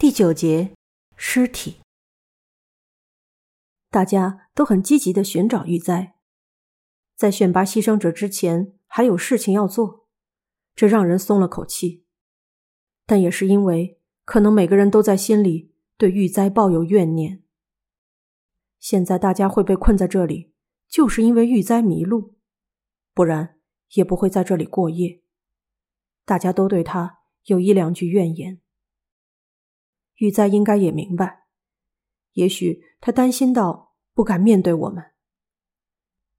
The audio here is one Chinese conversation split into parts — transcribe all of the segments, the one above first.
第九节，尸体。大家都很积极的寻找玉簪，在选拔牺牲者之前，还有事情要做，这让人松了口气。但也是因为，可能每个人都在心里对玉簪抱有怨念。现在大家会被困在这里，就是因为玉簪迷路，不然也不会在这里过夜。大家都对他有一两句怨言。玉哉应该也明白，也许他担心到不敢面对我们。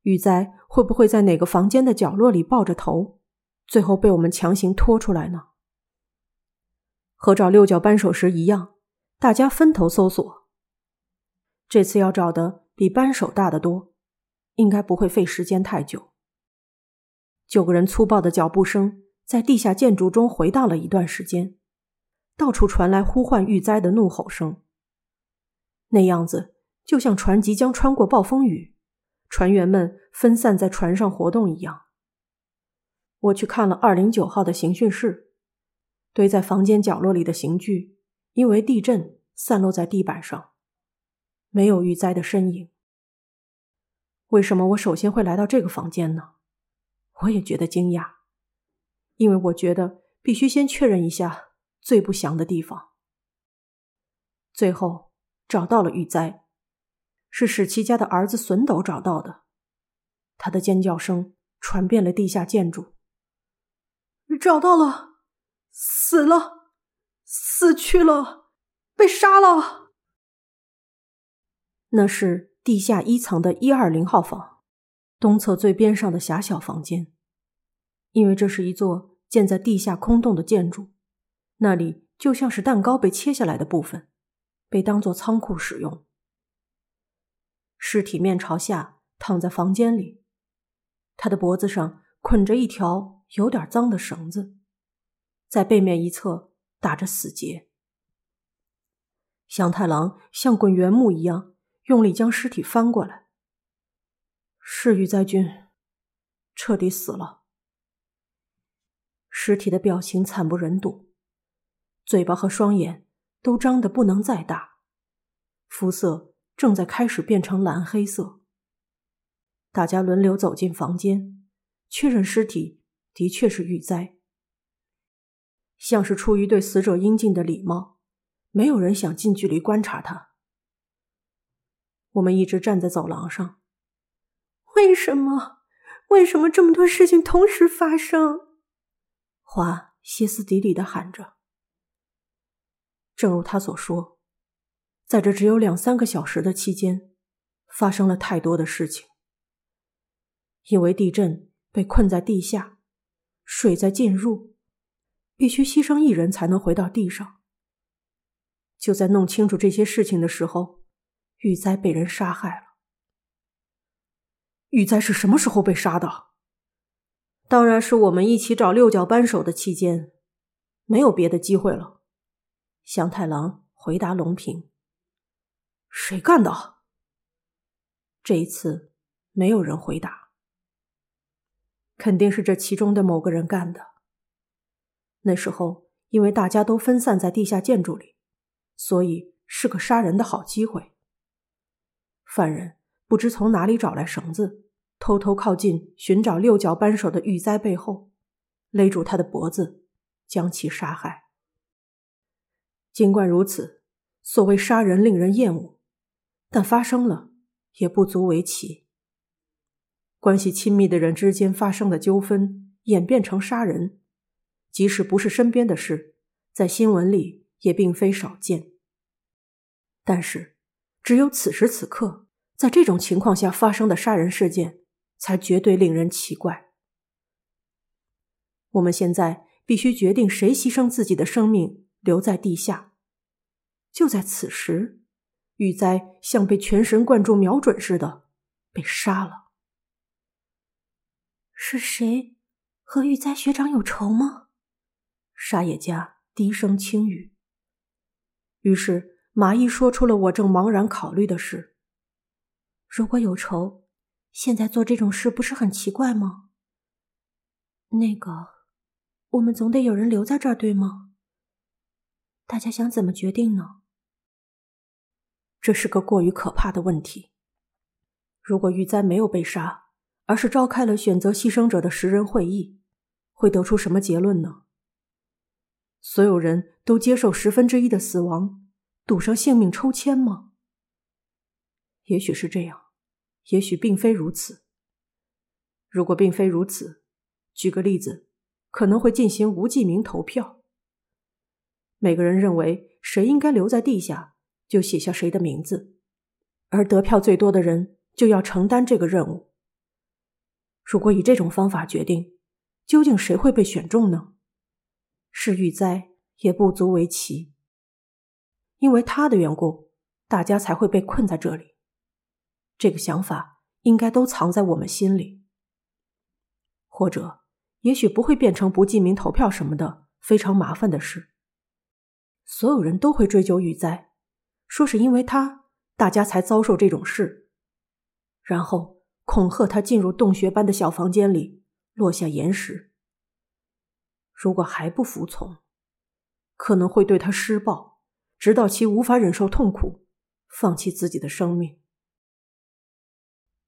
玉哉会不会在哪个房间的角落里抱着头，最后被我们强行拖出来呢？和找六角扳手时一样，大家分头搜索。这次要找的比扳手大得多，应该不会费时间太久。九个人粗暴的脚步声在地下建筑中回荡了一段时间。到处传来呼唤玉灾的怒吼声，那样子就像船即将穿过暴风雨，船员们分散在船上活动一样。我去看了二零九号的刑讯室，堆在房间角落里的刑具因为地震散落在地板上，没有玉灾的身影。为什么我首先会来到这个房间呢？我也觉得惊讶，因为我觉得必须先确认一下。最不祥的地方。最后找到了玉哉，是史奇家的儿子笋斗找到的。他的尖叫声传遍了地下建筑。找到了，死了，死去了，被杀了。那是地下一层的一二零号房，东侧最边上的狭小房间，因为这是一座建在地下空洞的建筑。那里就像是蛋糕被切下来的部分，被当作仓库使用。尸体面朝下躺在房间里，他的脖子上捆着一条有点脏的绳子，在背面一侧打着死结。祥太郎像滚圆木一样用力将尸体翻过来。是玉灾君，彻底死了。尸体的表情惨不忍睹。嘴巴和双眼都张得不能再大，肤色正在开始变成蓝黑色。大家轮流走进房间，确认尸体的确是玉哉。像是出于对死者应尽的礼貌，没有人想近距离观察他。我们一直站在走廊上。为什么？为什么这么多事情同时发生？花歇斯底里的喊着。正如他所说，在这只有两三个小时的期间，发生了太多的事情。因为地震被困在地下，水在进入，必须牺牲一人才能回到地上。就在弄清楚这些事情的时候，玉哉被人杀害了。玉哉是什么时候被杀的？当然是我们一起找六角扳手的期间，没有别的机会了。祥太郎回答龙平：“谁干的？”这一次没有人回答。肯定是这其中的某个人干的。那时候因为大家都分散在地下建筑里，所以是个杀人的好机会。犯人不知从哪里找来绳子，偷偷靠近寻找六角扳手的玉哉背后，勒住他的脖子，将其杀害。尽管如此，所谓杀人令人厌恶，但发生了也不足为奇。关系亲密的人之间发生的纠纷演变成杀人，即使不是身边的事，在新闻里也并非少见。但是，只有此时此刻，在这种情况下发生的杀人事件，才绝对令人奇怪。我们现在必须决定谁牺牲自己的生命。留在地下。就在此时，玉哉像被全神贯注瞄准似的被杀了。是谁和玉哉学长有仇吗？沙野家低声轻语。于是麻衣说出了我正茫然考虑的事：如果有仇，现在做这种事不是很奇怪吗？那个，我们总得有人留在这儿，对吗？大家想怎么决定呢？这是个过于可怕的问题。如果玉簪没有被杀，而是召开了选择牺牲者的十人会议，会得出什么结论呢？所有人都接受十分之一的死亡，赌上性命抽签吗？也许是这样，也许并非如此。如果并非如此，举个例子，可能会进行无记名投票。每个人认为谁应该留在地下，就写下谁的名字，而得票最多的人就要承担这个任务。如果以这种方法决定，究竟谁会被选中呢？是玉哉也不足为奇，因为他的缘故，大家才会被困在这里。这个想法应该都藏在我们心里，或者也许不会变成不记名投票什么的非常麻烦的事。所有人都会追究玉哉，说是因为他，大家才遭受这种事，然后恐吓他进入洞穴般的小房间里，落下岩石。如果还不服从，可能会对他施暴，直到其无法忍受痛苦，放弃自己的生命。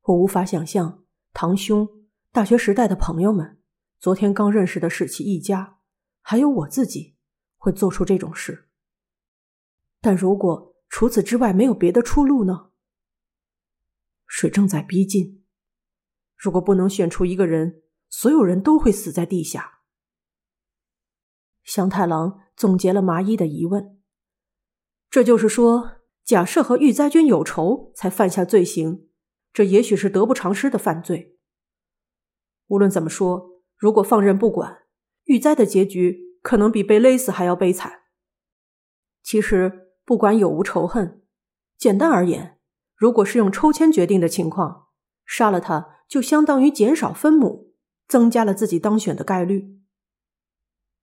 我无法想象堂兄、大学时代的朋友们、昨天刚认识的史奇一家，还有我自己会做出这种事。但如果除此之外没有别的出路呢？水正在逼近，如果不能选出一个人，所有人都会死在地下。祥太郎总结了麻衣的疑问。这就是说，假设和玉灾君有仇才犯下罪行，这也许是得不偿失的犯罪。无论怎么说，如果放任不管，玉灾的结局可能比被勒死还要悲惨。其实，不管有无仇恨，简单而言，如果是用抽签决定的情况，杀了他就相当于减少分母，增加了自己当选的概率。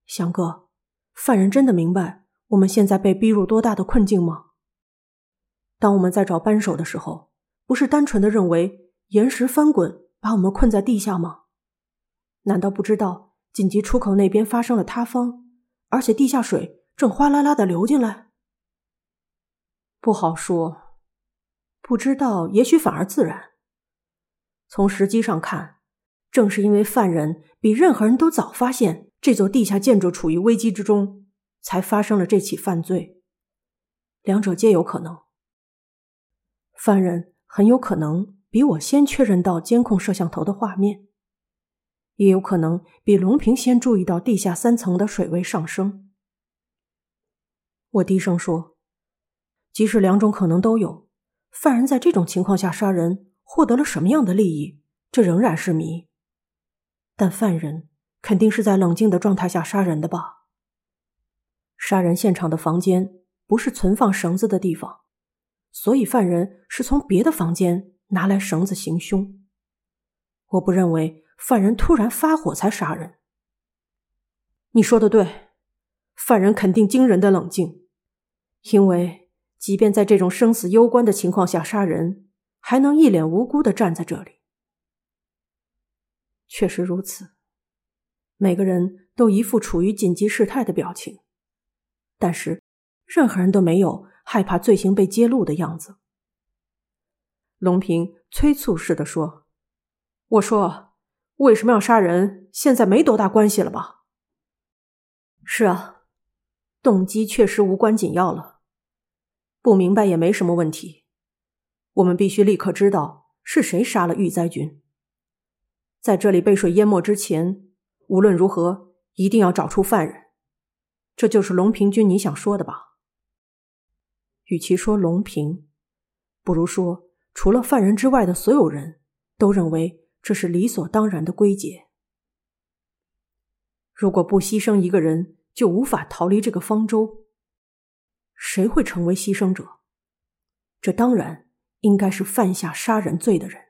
翔哥，犯人真的明白我们现在被逼入多大的困境吗？当我们在找扳手的时候，不是单纯的认为岩石翻滚把我们困在地下吗？难道不知道紧急出口那边发生了塌方，而且地下水正哗啦啦的流进来？不好说，不知道也许反而自然。从时机上看，正是因为犯人比任何人都早发现。这座地下建筑处于危机之中，才发生了这起犯罪。两者皆有可能。犯人很有可能比我先确认到监控摄像头的画面，也有可能比龙平先注意到地下三层的水位上升。我低声说：“即使两种可能都有，犯人在这种情况下杀人，获得了什么样的利益，这仍然是谜。但犯人……”肯定是在冷静的状态下杀人的吧？杀人现场的房间不是存放绳子的地方，所以犯人是从别的房间拿来绳子行凶。我不认为犯人突然发火才杀人。你说的对，犯人肯定惊人的冷静，因为即便在这种生死攸关的情况下杀人，还能一脸无辜的站在这里。确实如此。每个人都一副处于紧急事态的表情，但是任何人都没有害怕罪行被揭露的样子。龙平催促似的说：“我说，为什么要杀人？现在没多大关系了吧？”“是啊，动机确实无关紧要了，不明白也没什么问题。我们必须立刻知道是谁杀了玉灾君，在这里被水淹没之前。”无论如何，一定要找出犯人。这就是龙平君你想说的吧？与其说龙平，不如说除了犯人之外的所有人都认为这是理所当然的归结。如果不牺牲一个人，就无法逃离这个方舟。谁会成为牺牲者？这当然应该是犯下杀人罪的人。